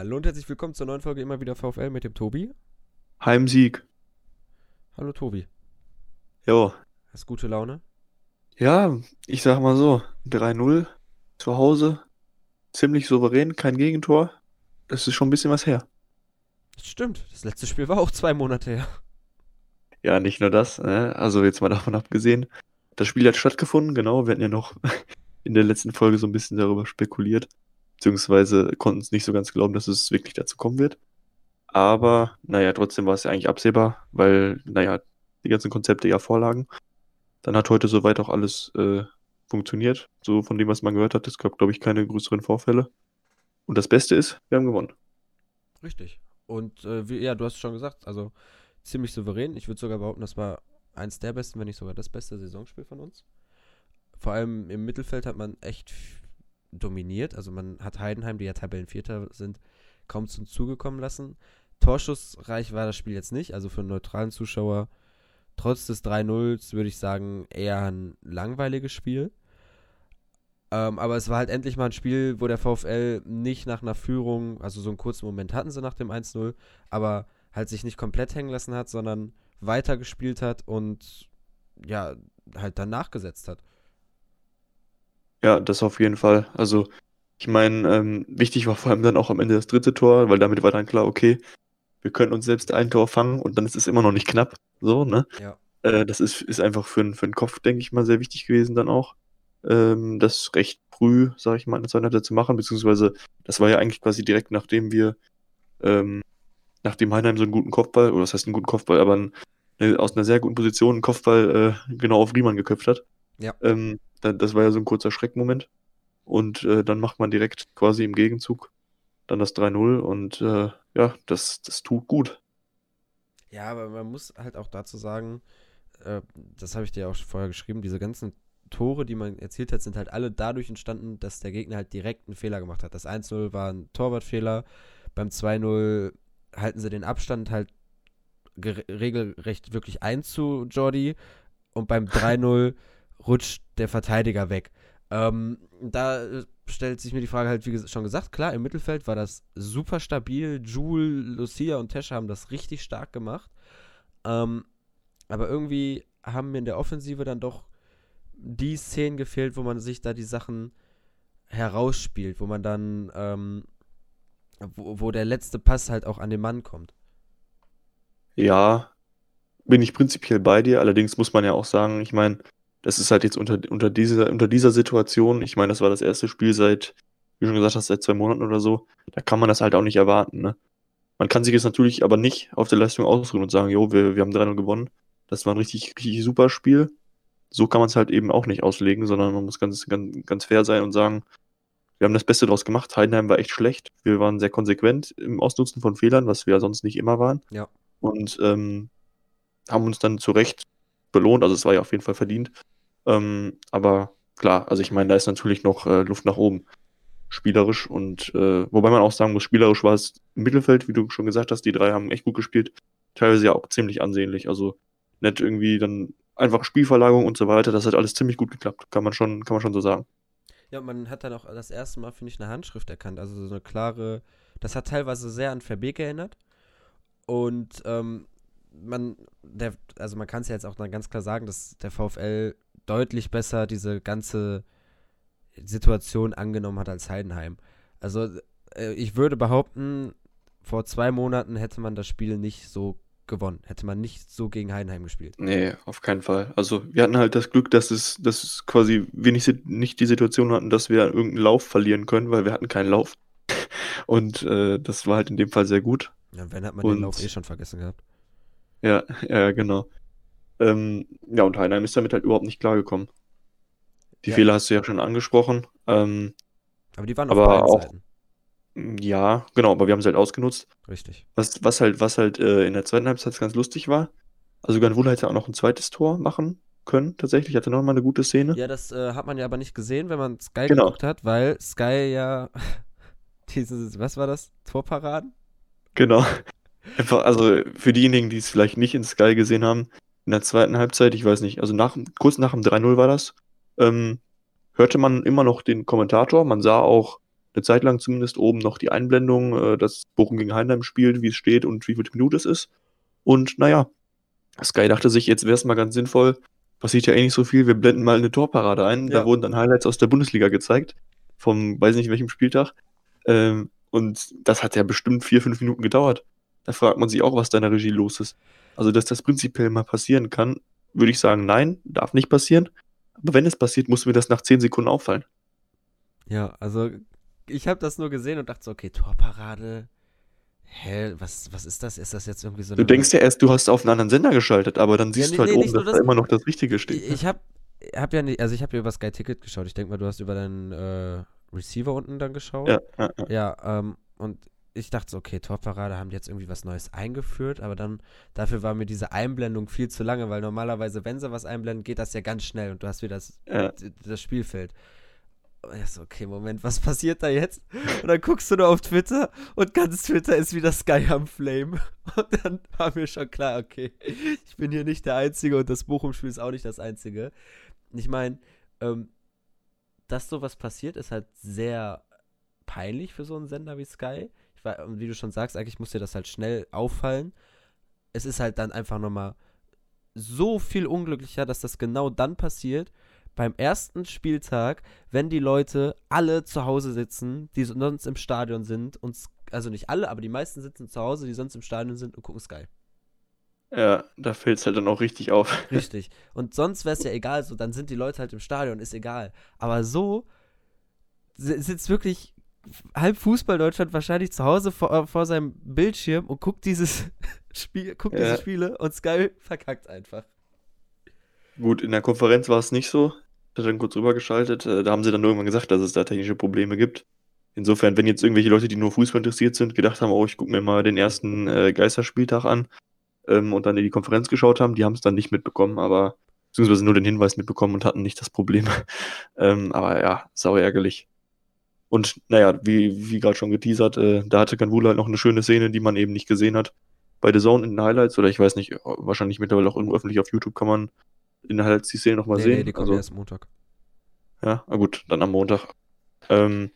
Hallo und herzlich willkommen zur neuen Folge immer wieder VfL mit dem Tobi. Heimsieg. Hallo Tobi. Jo. Hast gute Laune? Ja, ich sag mal so, 3-0 zu Hause, ziemlich souverän, kein Gegentor. Das ist schon ein bisschen was her. Das stimmt. Das letzte Spiel war auch zwei Monate her. Ja, nicht nur das, ne? also jetzt mal davon abgesehen. Das Spiel hat stattgefunden, genau. Wir hatten ja noch in der letzten Folge so ein bisschen darüber spekuliert beziehungsweise konnten es nicht so ganz glauben, dass es wirklich dazu kommen wird. Aber, naja, trotzdem war es ja eigentlich absehbar, weil, naja, die ganzen Konzepte ja vorlagen. Dann hat heute soweit auch alles äh, funktioniert. So von dem, was man gehört hat, es gab, glaube ich, keine größeren Vorfälle. Und das Beste ist, wir haben gewonnen. Richtig. Und äh, wie, ja, du hast schon gesagt, also ziemlich souverän. Ich würde sogar behaupten, das war eins der besten, wenn nicht sogar das beste Saisonspiel von uns. Vor allem im Mittelfeld hat man echt dominiert. Also man hat Heidenheim, die ja Tabellenvierter sind, kaum zum Zuge kommen lassen. Torschussreich war das Spiel jetzt nicht, also für einen neutralen Zuschauer trotz des 3-0s würde ich sagen eher ein langweiliges Spiel. Ähm, aber es war halt endlich mal ein Spiel, wo der VfL nicht nach einer Führung, also so einen kurzen Moment hatten sie nach dem 1-0, aber halt sich nicht komplett hängen lassen hat, sondern weitergespielt hat und ja, halt dann nachgesetzt hat. Ja, das auf jeden Fall. Also, ich meine, ähm, wichtig war vor allem dann auch am Ende das dritte Tor, weil damit war dann klar, okay, wir können uns selbst ein Tor fangen und dann ist es immer noch nicht knapp. So, ne? Ja. Äh, das ist, ist einfach für, für den Kopf, denke ich mal, sehr wichtig gewesen dann auch. Ähm, das recht früh, sage ich mal, in der zweiten Halbzeit zu machen, beziehungsweise das war ja eigentlich quasi direkt nachdem wir, ähm, nachdem Heinheim so einen guten Kopfball, oder was heißt einen guten Kopfball, aber ein, eine, aus einer sehr guten Position einen Kopfball äh, genau auf Riemann geköpft hat. Ja. Ähm, das war ja so ein kurzer Schreckmoment. Und äh, dann macht man direkt quasi im Gegenzug dann das 3-0 und äh, ja, das, das tut gut. Ja, aber man muss halt auch dazu sagen, äh, das habe ich dir auch vorher geschrieben, diese ganzen Tore, die man erzielt hat, sind halt alle dadurch entstanden, dass der Gegner halt direkt einen Fehler gemacht hat. Das 1-0 war ein Torwartfehler, beim 2-0 halten sie den Abstand halt regelrecht wirklich ein zu Jordi und beim 3-0 rutscht der Verteidiger weg. Ähm, da äh, stellt sich mir die Frage halt, wie schon gesagt, klar, im Mittelfeld war das super stabil. Jule, Lucia und Tesch haben das richtig stark gemacht. Ähm, aber irgendwie haben mir in der Offensive dann doch die Szenen gefehlt, wo man sich da die Sachen herausspielt, wo man dann, ähm, wo, wo der letzte Pass halt auch an den Mann kommt. Ja, bin ich prinzipiell bei dir. Allerdings muss man ja auch sagen, ich meine, das ist halt jetzt unter, unter, dieser, unter dieser Situation, ich meine, das war das erste Spiel seit, wie schon gesagt hast, seit zwei Monaten oder so, da kann man das halt auch nicht erwarten. Ne? Man kann sich jetzt natürlich aber nicht auf der Leistung ausruhen und sagen, jo, wir, wir haben 3-0 gewonnen. Das war ein richtig, richtig super Spiel. So kann man es halt eben auch nicht auslegen, sondern man muss ganz, ganz, ganz fair sein und sagen, wir haben das Beste daraus gemacht. Heidenheim war echt schlecht. Wir waren sehr konsequent im Ausnutzen von Fehlern, was wir ja sonst nicht immer waren. Ja. Und ähm, haben uns dann zu Recht belohnt. Also es war ja auf jeden Fall verdient. Ähm, aber klar, also ich meine, da ist natürlich noch äh, Luft nach oben. Spielerisch und äh, wobei man auch sagen muss, spielerisch war es im Mittelfeld, wie du schon gesagt hast, die drei haben echt gut gespielt. Teilweise ja auch ziemlich ansehnlich. Also nicht irgendwie dann einfach Spielverlagerung und so weiter. Das hat alles ziemlich gut geklappt, kann man schon, kann man schon so sagen. Ja, man hat dann auch das erste Mal, finde ich, eine Handschrift erkannt. Also so eine klare, das hat teilweise sehr an Verbeek erinnert. Und ähm, man, der, also man kann es ja jetzt auch dann ganz klar sagen, dass der VfL deutlich besser diese ganze Situation angenommen hat als Heidenheim. Also äh, ich würde behaupten, vor zwei Monaten hätte man das Spiel nicht so gewonnen. Hätte man nicht so gegen Heidenheim gespielt. Nee, auf keinen Fall. Also wir hatten halt das Glück, dass es, dass es quasi wir nicht, nicht die Situation hatten, dass wir irgendeinen Lauf verlieren können, weil wir hatten keinen Lauf. Und äh, das war halt in dem Fall sehr gut. Ja, wenn hat man Und, den Lauf eh schon vergessen gehabt. Ja, ja, genau. Ähm, ja, und Heinheim ist damit halt überhaupt nicht klargekommen. Die ja. Fehler hast du ja schon angesprochen. Ähm, aber die waren auf beiden auch, Seiten. Ja, genau, aber wir haben es halt ausgenutzt. Richtig. Was, was halt, was halt äh, in der zweiten Halbzeit ganz lustig war. Also Ganwula hätte auch noch ein zweites Tor machen können, tatsächlich. Hatte noch mal eine gute Szene. Ja, das äh, hat man ja aber nicht gesehen, wenn man Sky genau. geguckt hat, weil Sky ja dieses, was war das? Torparaden? Genau. Einfach, also für diejenigen, die es vielleicht nicht in Sky gesehen haben, in der zweiten Halbzeit, ich weiß nicht, also nach, kurz nach dem 3-0 war das, ähm, hörte man immer noch den Kommentator. Man sah auch eine Zeit lang zumindest oben noch die Einblendung, äh, dass Bochum gegen Heinheim spielt, wie es steht und wie viel Minute es ist. Und naja, Sky dachte sich, jetzt wäre es mal ganz sinnvoll, passiert ja eh nicht so viel, wir blenden mal eine Torparade ein. Ja. Da wurden dann Highlights aus der Bundesliga gezeigt, vom weiß nicht welchem Spieltag. Ähm, und das hat ja bestimmt vier, fünf Minuten gedauert. Da fragt man sich auch, was da in der Regie los ist. Also, dass das prinzipiell mal passieren kann, würde ich sagen, nein, darf nicht passieren. Aber wenn es passiert, muss mir das nach zehn Sekunden auffallen. Ja, also ich habe das nur gesehen und dachte so, okay, Torparade. Hä, was, was ist das? Ist das jetzt irgendwie so Du denkst ja erst, du hast auf einen anderen Sender geschaltet, aber dann siehst ja, nee, du halt nee, oben, dass das, da immer noch das Richtige steht. Ich habe hab ja nicht, also ich habe ja über Sky Ticket geschaut. Ich denke mal, du hast über deinen äh, Receiver unten dann geschaut. Ja, ja, ja. ja ähm, und ich dachte so, okay, Torparade haben die jetzt irgendwie was Neues eingeführt, aber dann dafür war mir diese Einblendung viel zu lange, weil normalerweise, wenn sie was einblenden, geht das ja ganz schnell und du hast wieder das, ja. das Spielfeld. Und ich so, okay, Moment, was passiert da jetzt? Und dann guckst du nur auf Twitter und ganz Twitter ist wieder Sky am Flame. Und dann war mir schon klar, okay, ich bin hier nicht der Einzige und das Bochum-Spiel ist auch nicht das Einzige. Ich meine, ähm, dass sowas passiert, ist halt sehr peinlich für so einen Sender wie Sky. War, wie du schon sagst, eigentlich muss dir das halt schnell auffallen. Es ist halt dann einfach nochmal so viel unglücklicher, dass das genau dann passiert, beim ersten Spieltag, wenn die Leute alle zu Hause sitzen, die sonst im Stadion sind, und also nicht alle, aber die meisten sitzen zu Hause, die sonst im Stadion sind und gucken Sky. Ja, da fällt es halt dann auch richtig auf. Richtig. Und sonst wäre es ja egal, so dann sind die Leute halt im Stadion, ist egal. Aber so sitzt wirklich halb Fußball Deutschland wahrscheinlich zu Hause vor, äh, vor seinem Bildschirm und guckt dieses Spiel, guckt ja. diese Spiele und Sky verkackt einfach. Gut, in der Konferenz war es nicht so. Ich hatte dann kurz rübergeschaltet. Äh, da haben sie dann irgendwann gesagt, dass es da technische Probleme gibt. Insofern, wenn jetzt irgendwelche Leute, die nur Fußball interessiert sind, gedacht haben, oh, ich gucke mir mal den ersten äh, Geisterspieltag an ähm, und dann in die Konferenz geschaut haben, die haben es dann nicht mitbekommen, aber beziehungsweise nur den Hinweis mitbekommen und hatten nicht das Problem. ähm, aber ja, sau ärgerlich. Und naja, wie, wie gerade schon geteasert, äh, da hatte Kanwula halt noch eine schöne Szene, die man eben nicht gesehen hat. Bei The Zone in den Highlights, oder ich weiß nicht, wahrscheinlich mittlerweile auch irgendwo öffentlich auf YouTube kann man in den Highlights die Szene nochmal nee, sehen. Nee, die kommt also, erst Montag. Ja, na gut, dann am Montag. Ähm,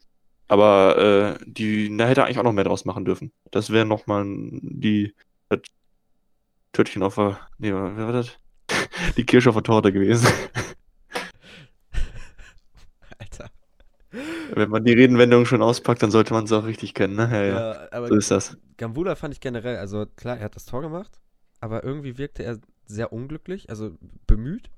aber äh, die, da hätte eigentlich auch noch mehr draus machen dürfen. Das wäre nochmal die das Törtchen auf der. Nee, wer war das? die Kirsche auf der Torte gewesen. Wenn man die Redenwendung schon auspackt, dann sollte man es auch richtig kennen, ne? Ja, ja. ja aber so ist das. Gambula fand ich generell, also klar, er hat das Tor gemacht, aber irgendwie wirkte er sehr unglücklich, also bemüht.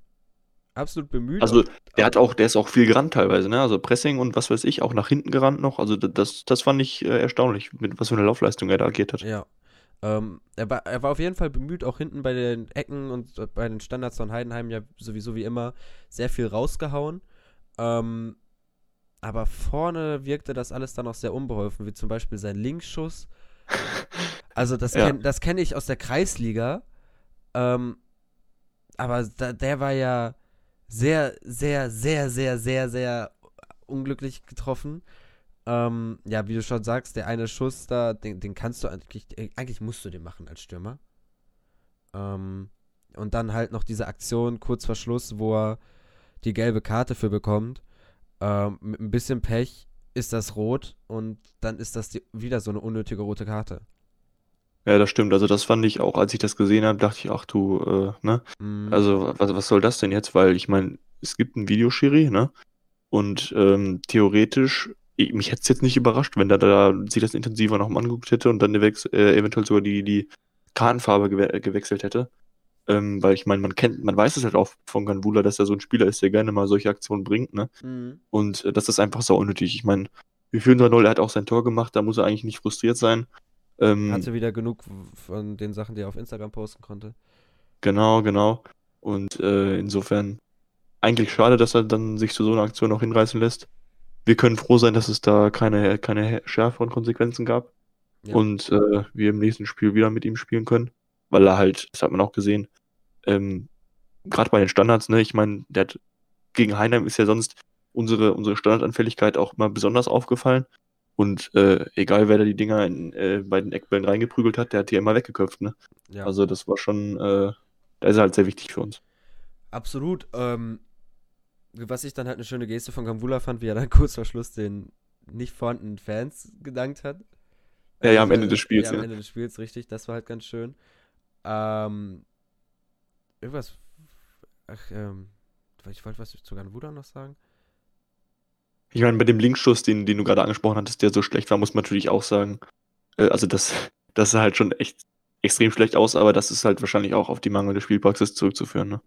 Absolut bemüht. Also der hat auch, der ist auch viel gerannt teilweise, ne? Also Pressing und was weiß ich, auch nach hinten gerannt noch. Also das, das fand ich äh, erstaunlich, mit was für eine Laufleistung er da agiert hat. Ja. Ähm, er, war, er war auf jeden Fall bemüht, auch hinten bei den Ecken und bei den Standards von Heidenheim ja sowieso wie immer sehr viel rausgehauen. Ähm, aber vorne wirkte das alles dann auch sehr unbeholfen, wie zum Beispiel sein Linksschuss. Also das ja. kenne kenn ich aus der Kreisliga. Ähm, aber da, der war ja sehr, sehr, sehr, sehr, sehr, sehr unglücklich getroffen. Ähm, ja, wie du schon sagst, der eine Schuss da, den, den kannst du eigentlich, eigentlich musst du den machen als Stürmer. Ähm, und dann halt noch diese Aktion kurz vor Schluss, wo er die gelbe Karte für bekommt. Ähm, mit ein bisschen Pech ist das rot und dann ist das die, wieder so eine unnötige rote Karte. Ja, das stimmt. Also das fand ich auch, als ich das gesehen habe, dachte ich, ach du, äh, ne? Mm. Also was, was soll das denn jetzt? Weil ich meine, es gibt einen Videoschiri, ne? Und ähm, theoretisch, ich, mich hätte es jetzt nicht überrascht, wenn da, da sich das intensiver noch mal angeguckt hätte und dann äh, eventuell sogar die, die Kartenfarbe gewe gewechselt hätte. Ähm, weil ich meine, man kennt, man weiß es halt auch von Ganvula, dass er so ein Spieler ist, der gerne mal solche Aktionen bringt, ne? Mhm. Und äh, das ist einfach so unnötig. Ich meine, wir führen 3-0, er hat auch sein Tor gemacht, da muss er eigentlich nicht frustriert sein. Ähm, Hatte wieder genug von den Sachen, die er auf Instagram posten konnte. Genau, genau. Und äh, insofern eigentlich schade, dass er dann sich zu so einer Aktion auch hinreißen lässt. Wir können froh sein, dass es da keine, keine schärferen Konsequenzen gab. Ja. Und äh, wir im nächsten Spiel wieder mit ihm spielen können weil er halt, das hat man auch gesehen, ähm, gerade bei den Standards, ne, ich meine, der hat, gegen Heinheim ist ja sonst unsere, unsere Standardanfälligkeit auch mal besonders aufgefallen. Und äh, egal wer da die Dinger in, äh, bei den Eckbällen reingeprügelt hat, der hat die immer weggeköpft, ne? Ja. Also das war schon, äh, da ist er halt sehr wichtig für uns. Absolut. Ähm, was ich dann halt eine schöne Geste von Gambula fand, wie er dann kurz vor Schluss den, nicht vorhandenen Fans gedankt hat. Ja, ja, am Ende des Spiels. Ja, am Ende des Spiels, richtig. Das war halt ganz schön. Ähm, irgendwas. Ach, ähm, ich wollte was zu Ganvuda noch sagen. Ich meine, bei dem Linkschuss, den, den du gerade angesprochen hattest, der so schlecht war, muss man natürlich auch sagen. Äh, also, das, das sah halt schon echt extrem schlecht aus, aber das ist halt wahrscheinlich auch auf die mangelnde Spielpraxis zurückzuführen. Ne?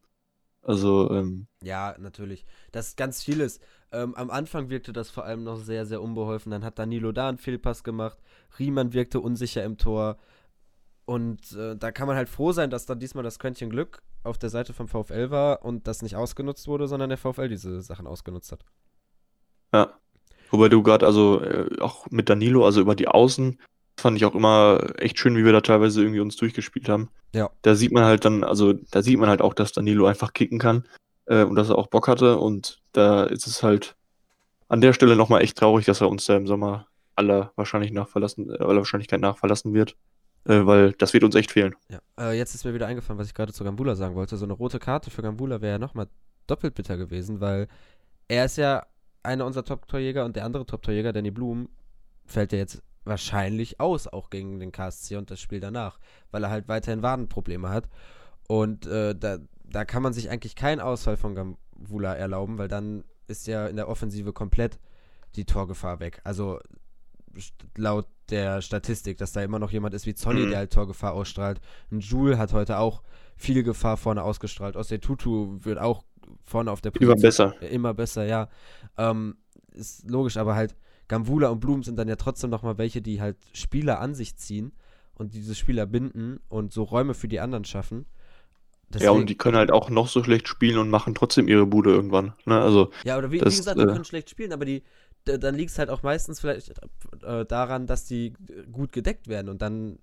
Also, ähm, Ja, natürlich. Das ist ganz vieles. Ähm, am Anfang wirkte das vor allem noch sehr, sehr unbeholfen. Dann hat Danilo da einen Fehlpass gemacht. Riemann wirkte unsicher im Tor. Und äh, da kann man halt froh sein, dass dann diesmal das Quäntchen Glück auf der Seite vom VfL war und das nicht ausgenutzt wurde, sondern der VfL diese Sachen ausgenutzt hat. Ja. Wobei du gerade, also äh, auch mit Danilo, also über die Außen, fand ich auch immer echt schön, wie wir da teilweise irgendwie uns durchgespielt haben. Ja. Da sieht man halt dann, also da sieht man halt auch, dass Danilo einfach kicken kann äh, und dass er auch Bock hatte. Und da ist es halt an der Stelle nochmal echt traurig, dass er uns da im Sommer aller, wahrscheinlich nach verlassen, aller Wahrscheinlichkeit nach verlassen wird. Äh, weil das wird uns echt fehlen. Ja, äh, jetzt ist mir wieder eingefallen, was ich gerade zu Gambula sagen wollte. So eine rote Karte für Gambula wäre ja nochmal doppelt bitter gewesen, weil er ist ja einer unserer Top-Torjäger und der andere Top-Torjäger, Danny Blum, fällt ja jetzt wahrscheinlich aus, auch gegen den KSC und das Spiel danach, weil er halt weiterhin Wadenprobleme hat. Und äh, da, da kann man sich eigentlich keinen Ausfall von Gambula erlauben, weil dann ist ja in der Offensive komplett die Torgefahr weg. Also laut der Statistik, dass da immer noch jemand ist wie Zolli, mhm. der halt Torgefahr ausstrahlt. Ein Joule hat heute auch viel Gefahr vorne ausgestrahlt. Aus der Tutu wird auch vorne auf der Position immer besser. Immer besser, ja. Ähm, ist logisch, aber halt Gambula und Blum sind dann ja trotzdem nochmal welche, die halt Spieler an sich ziehen und diese Spieler binden und so Räume für die anderen schaffen. Deswegen, ja, und die können halt auch noch so schlecht spielen und machen trotzdem ihre Bude irgendwann. Ne? Also, ja, oder wie, das, wie gesagt, die äh, können schlecht spielen, aber die, dann liegt es halt auch meistens vielleicht äh, daran, dass die gut gedeckt werden und dann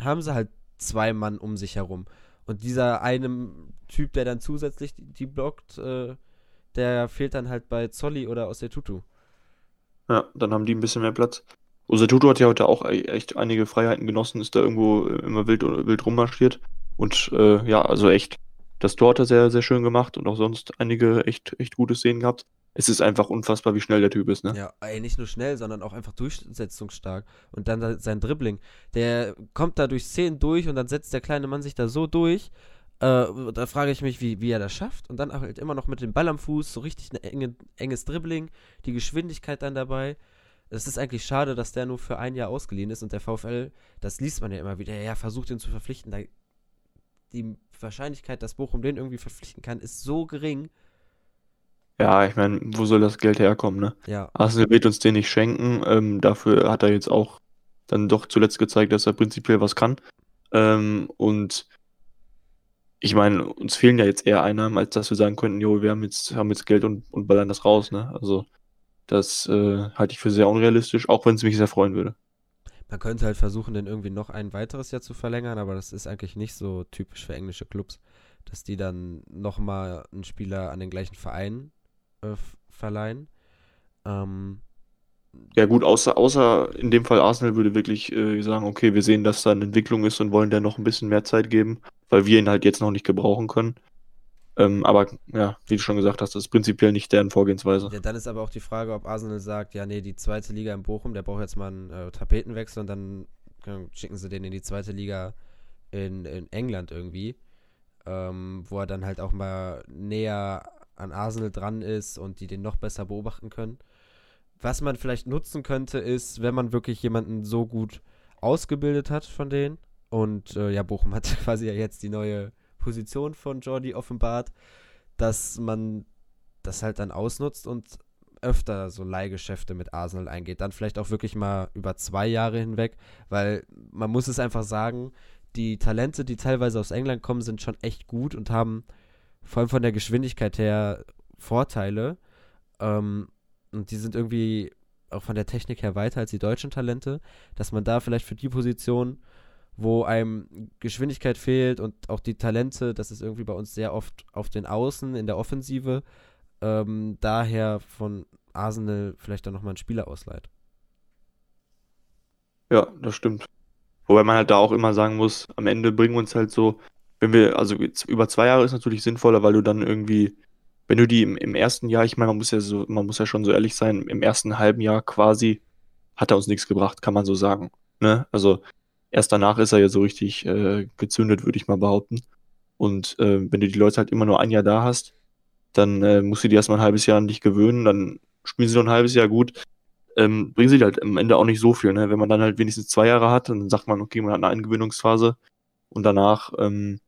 haben sie halt zwei Mann um sich herum. Und dieser eine Typ, der dann zusätzlich die, blockt, äh, der fehlt dann halt bei Zolli oder aus der Tutu. Ja, dann haben die ein bisschen mehr Platz. Tutu hat ja heute auch e-, echt einige Freiheiten genossen, ist da irgendwo immer wild, wild rummarschiert. Und äh, ja, also echt, das Tor hat er sehr, sehr schön gemacht und auch sonst einige echt, echt gute Szenen gehabt. Es ist einfach unfassbar, wie schnell der Typ ist, ne? Ja, ey, nicht nur schnell, sondern auch einfach durchsetzungsstark. Und dann sein Dribbling. Der kommt da durch Szenen durch und dann setzt der kleine Mann sich da so durch. Äh, da frage ich mich, wie, wie er das schafft. Und dann halt immer noch mit dem Ball am Fuß, so richtig ein enge, enges Dribbling, die Geschwindigkeit dann dabei. Es ist eigentlich schade, dass der nur für ein Jahr ausgeliehen ist und der VfL, das liest man ja immer wieder, ja, versucht ihn zu verpflichten. Da, die Wahrscheinlichkeit, dass Bochum den irgendwie verpflichten kann, ist so gering. Ja, ich meine, wo soll das Geld herkommen, ne? Ja. Arsenal wird uns den nicht schenken. Ähm, dafür hat er jetzt auch dann doch zuletzt gezeigt, dass er prinzipiell was kann. Ähm, und ich meine, uns fehlen ja jetzt eher Einnahmen, als dass wir sagen könnten, jo, wir haben jetzt, haben jetzt Geld und, und ballern das raus, ne? Also, das äh, halte ich für sehr unrealistisch, auch wenn es mich sehr freuen würde. Man könnte halt versuchen, den irgendwie noch ein weiteres Jahr zu verlängern, aber das ist eigentlich nicht so typisch für englische Clubs, dass die dann nochmal einen Spieler an den gleichen Verein äh, verleihen. Ähm, ja gut, außer, außer in dem Fall Arsenal würde wirklich äh, sagen, okay, wir sehen, dass da eine Entwicklung ist und wollen der noch ein bisschen mehr Zeit geben, weil wir ihn halt jetzt noch nicht gebrauchen können. Ähm, aber ja, wie du schon gesagt hast, das ist prinzipiell nicht deren Vorgehensweise. Ja, dann ist aber auch die Frage, ob Arsenal sagt, ja, nee, die zweite Liga in Bochum, der braucht jetzt mal einen äh, Tapetenwechsel und dann äh, schicken sie den in die zweite Liga in, in England irgendwie, ähm, wo er dann halt auch mal näher an Arsenal dran ist und die den noch besser beobachten können. Was man vielleicht nutzen könnte, ist, wenn man wirklich jemanden so gut ausgebildet hat von denen. Und äh, ja, Bochum hat quasi ja jetzt die neue Position von Jordi offenbart, dass man das halt dann ausnutzt und öfter so Leihgeschäfte mit Arsenal eingeht. Dann vielleicht auch wirklich mal über zwei Jahre hinweg, weil man muss es einfach sagen, die Talente, die teilweise aus England kommen, sind schon echt gut und haben vor allem von der Geschwindigkeit her Vorteile. Ähm, und die sind irgendwie auch von der Technik her weiter als die deutschen Talente, dass man da vielleicht für die Position, wo einem Geschwindigkeit fehlt und auch die Talente, das ist irgendwie bei uns sehr oft auf den Außen in der Offensive, ähm, daher von Arsenal vielleicht dann nochmal einen Spieler ausleiht. Ja, das stimmt. Wobei man halt da auch immer sagen muss, am Ende bringen uns halt so wenn wir, also über zwei Jahre ist natürlich sinnvoller, weil du dann irgendwie wenn du die im, im ersten Jahr, ich meine, man muss ja so, man muss ja schon so ehrlich sein, im ersten halben Jahr quasi hat er uns nichts gebracht, kann man so sagen. Ne? Also erst danach ist er ja so richtig äh, gezündet, würde ich mal behaupten. Und äh, wenn du die Leute halt immer nur ein Jahr da hast, dann äh, musst du die erstmal ein halbes Jahr an dich gewöhnen, dann spielen sie noch ein halbes Jahr gut. Ähm, bringen sie halt am Ende auch nicht so viel, ne? Wenn man dann halt wenigstens zwei Jahre hat, dann sagt man, okay, man hat eine Eingewöhnungsphase und danach ähm,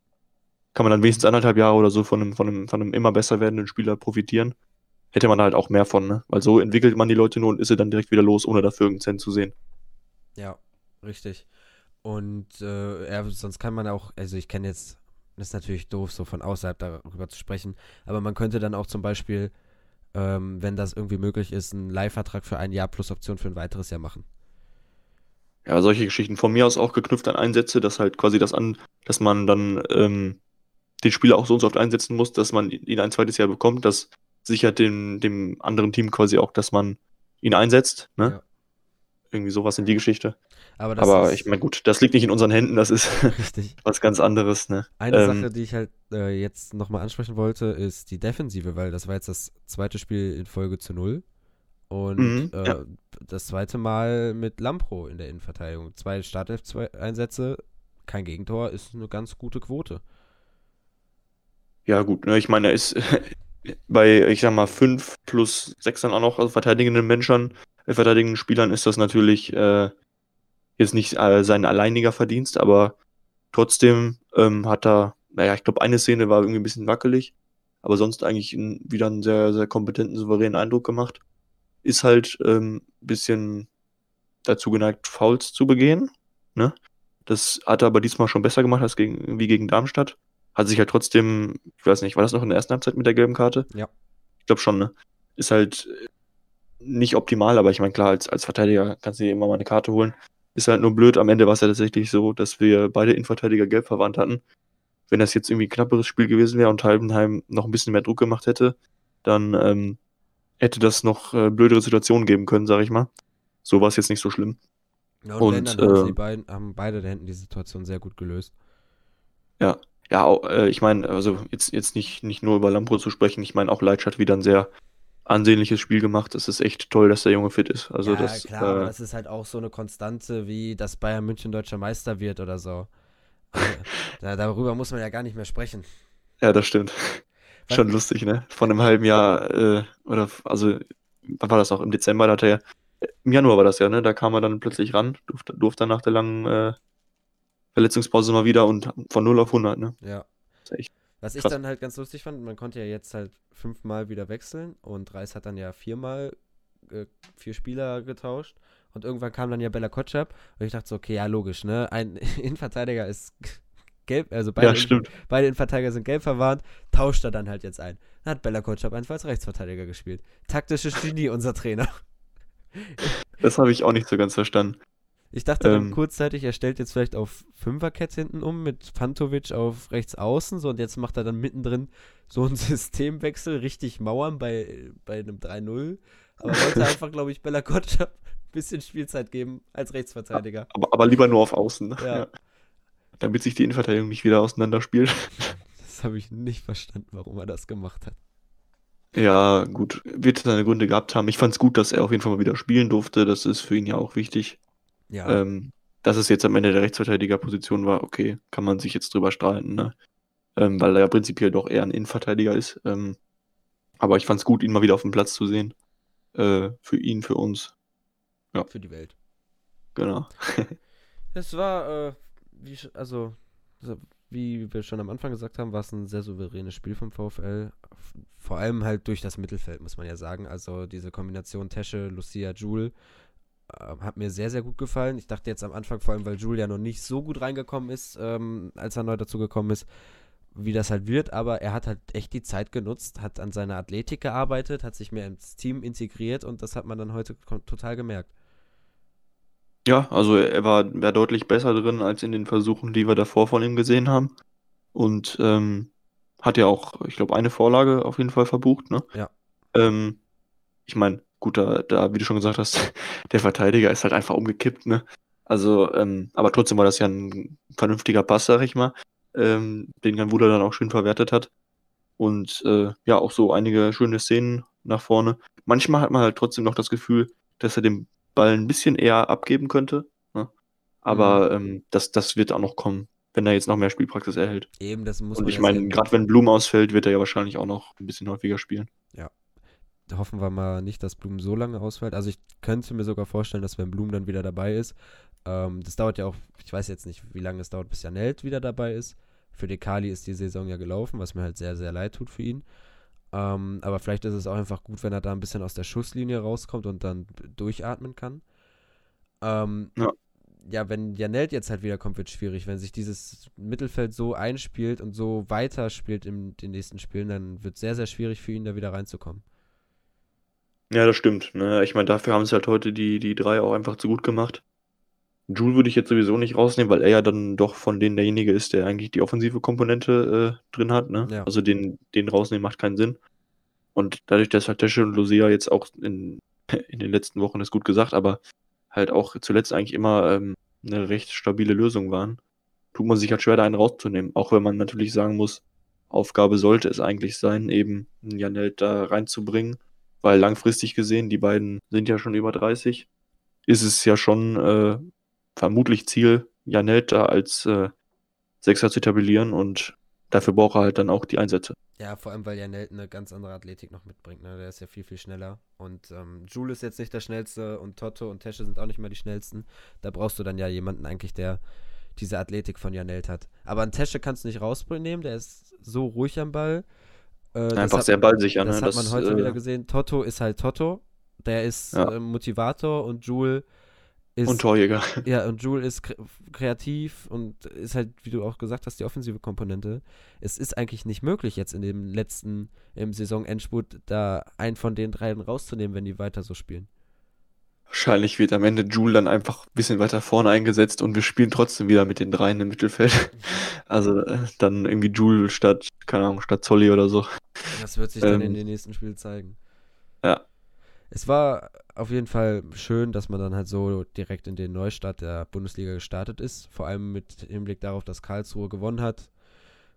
kann man dann wenigstens anderthalb Jahre oder so von einem, von einem, von einem immer besser werdenden Spieler profitieren. Hätte man halt auch mehr von, ne? Weil so entwickelt man die Leute nur und ist sie dann direkt wieder los, ohne dafür irgendeinen Cent zu sehen. Ja, richtig. Und äh, ja, sonst kann man auch, also ich kenne jetzt, das ist natürlich doof, so von außerhalb darüber zu sprechen, aber man könnte dann auch zum Beispiel, ähm, wenn das irgendwie möglich ist, einen Leihvertrag für ein Jahr plus Option für ein weiteres Jahr machen. Ja, solche Geschichten von mir aus auch geknüpft an Einsätze, dass halt quasi das an, dass man dann ähm, den Spieler auch so und so oft einsetzen muss, dass man ihn ein zweites Jahr bekommt. Das sichert dem, dem anderen Team quasi auch, dass man ihn einsetzt. Ne? Ja. Irgendwie sowas in die Geschichte. Aber, Aber ich meine, gut, das liegt nicht in unseren Händen, das ist was ganz anderes. Ne? Eine ähm, Sache, die ich halt äh, jetzt nochmal ansprechen wollte, ist die Defensive, weil das war jetzt das zweite Spiel in Folge zu null. Und mhm, äh, ja. das zweite Mal mit Lampro in der Innenverteidigung. Zwei Startelf-Einsätze, kein Gegentor, ist eine ganz gute Quote. Ja, gut, ne, ich meine, er ist bei, ich sag mal, fünf plus sechs dann auch noch also verteidigenden Menschen, äh, verteidigenden Spielern ist das natürlich äh, jetzt nicht äh, sein alleiniger Verdienst, aber trotzdem ähm, hat er, naja, ich glaube, eine Szene war irgendwie ein bisschen wackelig, aber sonst eigentlich ein, wieder einen sehr, sehr kompetenten, souveränen Eindruck gemacht. Ist halt ein ähm, bisschen dazu geneigt, Fouls zu begehen. Ne? Das hat er aber diesmal schon besser gemacht als gegen, wie gegen Darmstadt hat sich halt trotzdem, ich weiß nicht, war das noch in der ersten Halbzeit mit der gelben Karte? Ja. Ich glaube schon, ne? Ist halt nicht optimal, aber ich meine, klar, als, als Verteidiger kannst du dir immer mal eine Karte holen. Ist halt nur blöd. Am Ende war es ja tatsächlich so, dass wir beide Innenverteidiger gelb verwandt hatten. Wenn das jetzt irgendwie ein knapperes Spiel gewesen wäre und Halbenheim noch ein bisschen mehr Druck gemacht hätte, dann ähm, hätte das noch äh, blödere Situationen geben können, sag ich mal. So war es jetzt nicht so schlimm. Ja, und, und äh, die beiden, haben beide da hinten die Situation sehr gut gelöst. Ja, ja, äh, ich meine, also jetzt, jetzt nicht, nicht nur über Lampro zu sprechen, ich meine auch Leitsch hat wieder ein sehr ansehnliches Spiel gemacht. Es ist echt toll, dass der Junge fit ist. Also ja, das, klar, äh, aber das ist halt auch so eine Konstante, wie dass Bayern München deutscher Meister wird oder so. Also, da, darüber muss man ja gar nicht mehr sprechen. Ja, das stimmt. Was? Schon lustig, ne? Von einem halben Jahr, äh, oder also, wann war das auch? Im Dezember da hat er ja, im Januar war das ja, ne? Da kam er dann plötzlich ran, durfte, durfte nach der langen äh, Verletzungspause mal wieder und von 0 auf 100, ne? Ja. Was ich dann halt ganz lustig fand, man konnte ja jetzt halt fünfmal wieder wechseln und Reis hat dann ja viermal äh, vier Spieler getauscht und irgendwann kam dann ja Bella Kotschap und ich dachte so, okay, ja, logisch, ne? Ein Innenverteidiger ist gelb, also beide, ja, in, beide Innenverteidiger sind gelb verwarnt, tauscht er dann halt jetzt ein. Dann hat Bella Kotschap einfach als Rechtsverteidiger gespielt. Taktisches Genie, unser Trainer. Das habe ich auch nicht so ganz verstanden. Ich dachte dann ähm, kurzzeitig, er stellt jetzt vielleicht auf Fünferkette hinten um mit Pantovic auf rechts außen, so und jetzt macht er dann mittendrin so einen Systemwechsel, richtig Mauern bei, bei einem 3-0. Aber wollte einfach, glaube ich, Bella Gotcha ein bisschen Spielzeit geben als Rechtsverteidiger. Aber, aber lieber nur auf Außen. Ne? Ja. ja. Damit sich die Innenverteidigung nicht wieder auseinanderspielt. Das habe ich nicht verstanden, warum er das gemacht hat. Ja, gut, wird seine Gründe gehabt haben. Ich fand es gut, dass er auf jeden Fall mal wieder spielen durfte. Das ist für ihn ja auch wichtig. Ja. Ähm, dass es jetzt am Ende der Rechtsverteidigerposition war, okay, kann man sich jetzt drüber streiten, ne? Ähm, weil er ja prinzipiell doch eher ein Innenverteidiger ist. Ähm, aber ich fand es gut, ihn mal wieder auf dem Platz zu sehen. Äh, für ihn, für uns. Ja. Für die Welt. Genau. es war, äh, wie, also, wie wir schon am Anfang gesagt haben, war es ein sehr souveränes Spiel vom VfL. Vor allem halt durch das Mittelfeld, muss man ja sagen. Also diese Kombination Tesche, Lucia, Jule hat mir sehr, sehr gut gefallen. Ich dachte jetzt am Anfang, vor allem, weil Julia noch nicht so gut reingekommen ist, ähm, als er neu dazu gekommen ist, wie das halt wird, aber er hat halt echt die Zeit genutzt, hat an seiner Athletik gearbeitet, hat sich mehr ins Team integriert und das hat man dann heute total gemerkt. Ja, also er war, war deutlich besser drin als in den Versuchen, die wir davor von ihm gesehen haben. Und ähm, hat ja auch, ich glaube, eine Vorlage auf jeden Fall verbucht, ne? Ja. Ähm, ich meine, gut, da, da, wie du schon gesagt hast, der Verteidiger ist halt einfach umgekippt, ne? Also, ähm, aber trotzdem war das ja ein vernünftiger Pass, sag ich mal, ähm, den Jan Wuder dann auch schön verwertet hat. und äh, ja, auch so einige schöne Szenen nach vorne. Manchmal hat man halt trotzdem noch das Gefühl, dass er den Ball ein bisschen eher abgeben könnte. Ne? Aber mhm. ähm, das, das wird auch noch kommen, wenn er jetzt noch mehr Spielpraxis erhält. Eben, das muss Und ich meine, gerade wenn Blum ausfällt, wird er ja wahrscheinlich auch noch ein bisschen häufiger spielen. Ja. Hoffen wir mal nicht, dass Blum so lange ausfällt. Also ich könnte mir sogar vorstellen, dass wenn Blum dann wieder dabei ist, ähm, das dauert ja auch, ich weiß jetzt nicht, wie lange es dauert, bis Janelt wieder dabei ist. Für Dekali ist die Saison ja gelaufen, was mir halt sehr, sehr leid tut für ihn. Ähm, aber vielleicht ist es auch einfach gut, wenn er da ein bisschen aus der Schusslinie rauskommt und dann durchatmen kann. Ähm, ja. ja, wenn Janelt jetzt halt wiederkommt, wird es schwierig. Wenn sich dieses Mittelfeld so einspielt und so weiterspielt in den nächsten Spielen, dann wird es sehr, sehr schwierig für ihn, da wieder reinzukommen. Ja, das stimmt. Ne? Ich meine, dafür haben es halt heute die, die drei auch einfach zu gut gemacht. Jule würde ich jetzt sowieso nicht rausnehmen, weil er ja dann doch von denen derjenige ist, der eigentlich die offensive Komponente äh, drin hat. Ne? Ja. Also den, den rausnehmen macht keinen Sinn. Und dadurch, dass halt Tesche und Lucia jetzt auch in, in den letzten Wochen ist gut gesagt, aber halt auch zuletzt eigentlich immer ähm, eine recht stabile Lösung waren, tut man sich halt schwer, da einen rauszunehmen. Auch wenn man natürlich sagen muss, Aufgabe sollte es eigentlich sein, eben Janelt da reinzubringen, weil langfristig gesehen, die beiden sind ja schon über 30, ist es ja schon äh, vermutlich Ziel, Janelt da als äh, Sechser zu etablieren und dafür braucht er halt dann auch die Einsätze. Ja, vor allem, weil Janelt eine ganz andere Athletik noch mitbringt. Ne? Der ist ja viel, viel schneller. Und ähm, Jules ist jetzt nicht der schnellste und Totto und Tesche sind auch nicht mehr die schnellsten. Da brauchst du dann ja jemanden eigentlich, der diese Athletik von Janelt hat. Aber einen Tesche kannst du nicht rausnehmen, der ist so ruhig am Ball. Äh, Einfach sehr ballsicher. Das ne? hat man heute äh, wieder gesehen. Totto ist halt Totto. Der ist ja. äh, Motivator und Jules ist, und Torjäger. Ja, und Jule ist kreativ und ist halt, wie du auch gesagt hast, die offensive Komponente. Es ist eigentlich nicht möglich, jetzt in dem letzten, im Saisonendspurt, da einen von den dreien rauszunehmen, wenn die weiter so spielen. Wahrscheinlich wird am Ende Jule dann einfach ein bisschen weiter vorne eingesetzt und wir spielen trotzdem wieder mit den dreien im Mittelfeld. Also äh, dann irgendwie Jule statt, keine Ahnung, statt Zolli oder so. Das wird sich dann ähm, in den nächsten Spielen zeigen. Ja. Es war auf jeden Fall schön, dass man dann halt so direkt in den Neustart der Bundesliga gestartet ist. Vor allem mit Hinblick darauf, dass Karlsruhe gewonnen hat,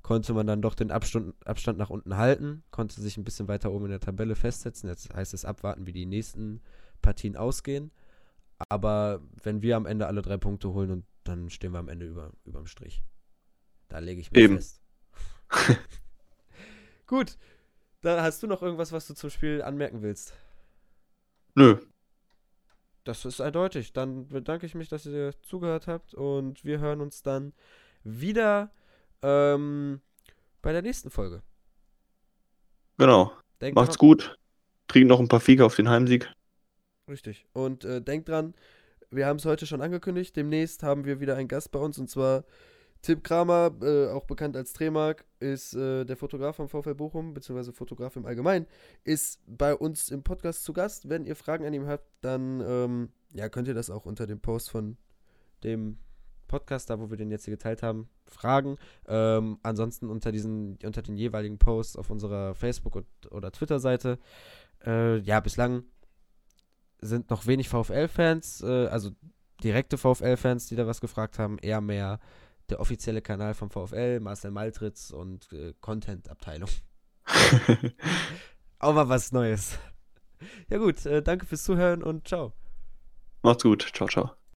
konnte man dann doch den Abstand, Abstand nach unten halten, konnte sich ein bisschen weiter oben in der Tabelle festsetzen. Jetzt heißt es abwarten, wie die nächsten Partien ausgehen. Aber wenn wir am Ende alle drei Punkte holen und dann stehen wir am Ende über, überm Strich. Da lege ich mich Eben. fest. Gut. Dann hast du noch irgendwas, was du zum Spiel anmerken willst? Nö, das ist eindeutig. Dann bedanke ich mich, dass ihr zugehört habt und wir hören uns dann wieder ähm, bei der nächsten Folge. Genau. Denkt Macht's dran. gut. Trinkt noch ein paar Fiege auf den Heimsieg. Richtig. Und äh, denkt dran, wir haben es heute schon angekündigt. Demnächst haben wir wieder einen Gast bei uns und zwar Tim Kramer, äh, auch bekannt als Tremark, ist äh, der Fotograf vom VfL Bochum, beziehungsweise Fotograf im Allgemeinen, ist bei uns im Podcast zu Gast. Wenn ihr Fragen an ihm habt, dann ähm, ja, könnt ihr das auch unter dem Post von dem Podcast, da wo wir den jetzt hier geteilt haben, fragen. Ähm, ansonsten unter diesen, unter den jeweiligen Posts auf unserer Facebook- und, oder Twitter-Seite. Äh, ja, bislang sind noch wenig VfL-Fans, äh, also direkte VfL-Fans, die da was gefragt haben, eher mehr der offizielle Kanal vom VfL, Marcel Maltritz und äh, Content-Abteilung. Auch mal was Neues. Ja gut, äh, danke fürs Zuhören und ciao. Macht's gut. Ciao, ciao.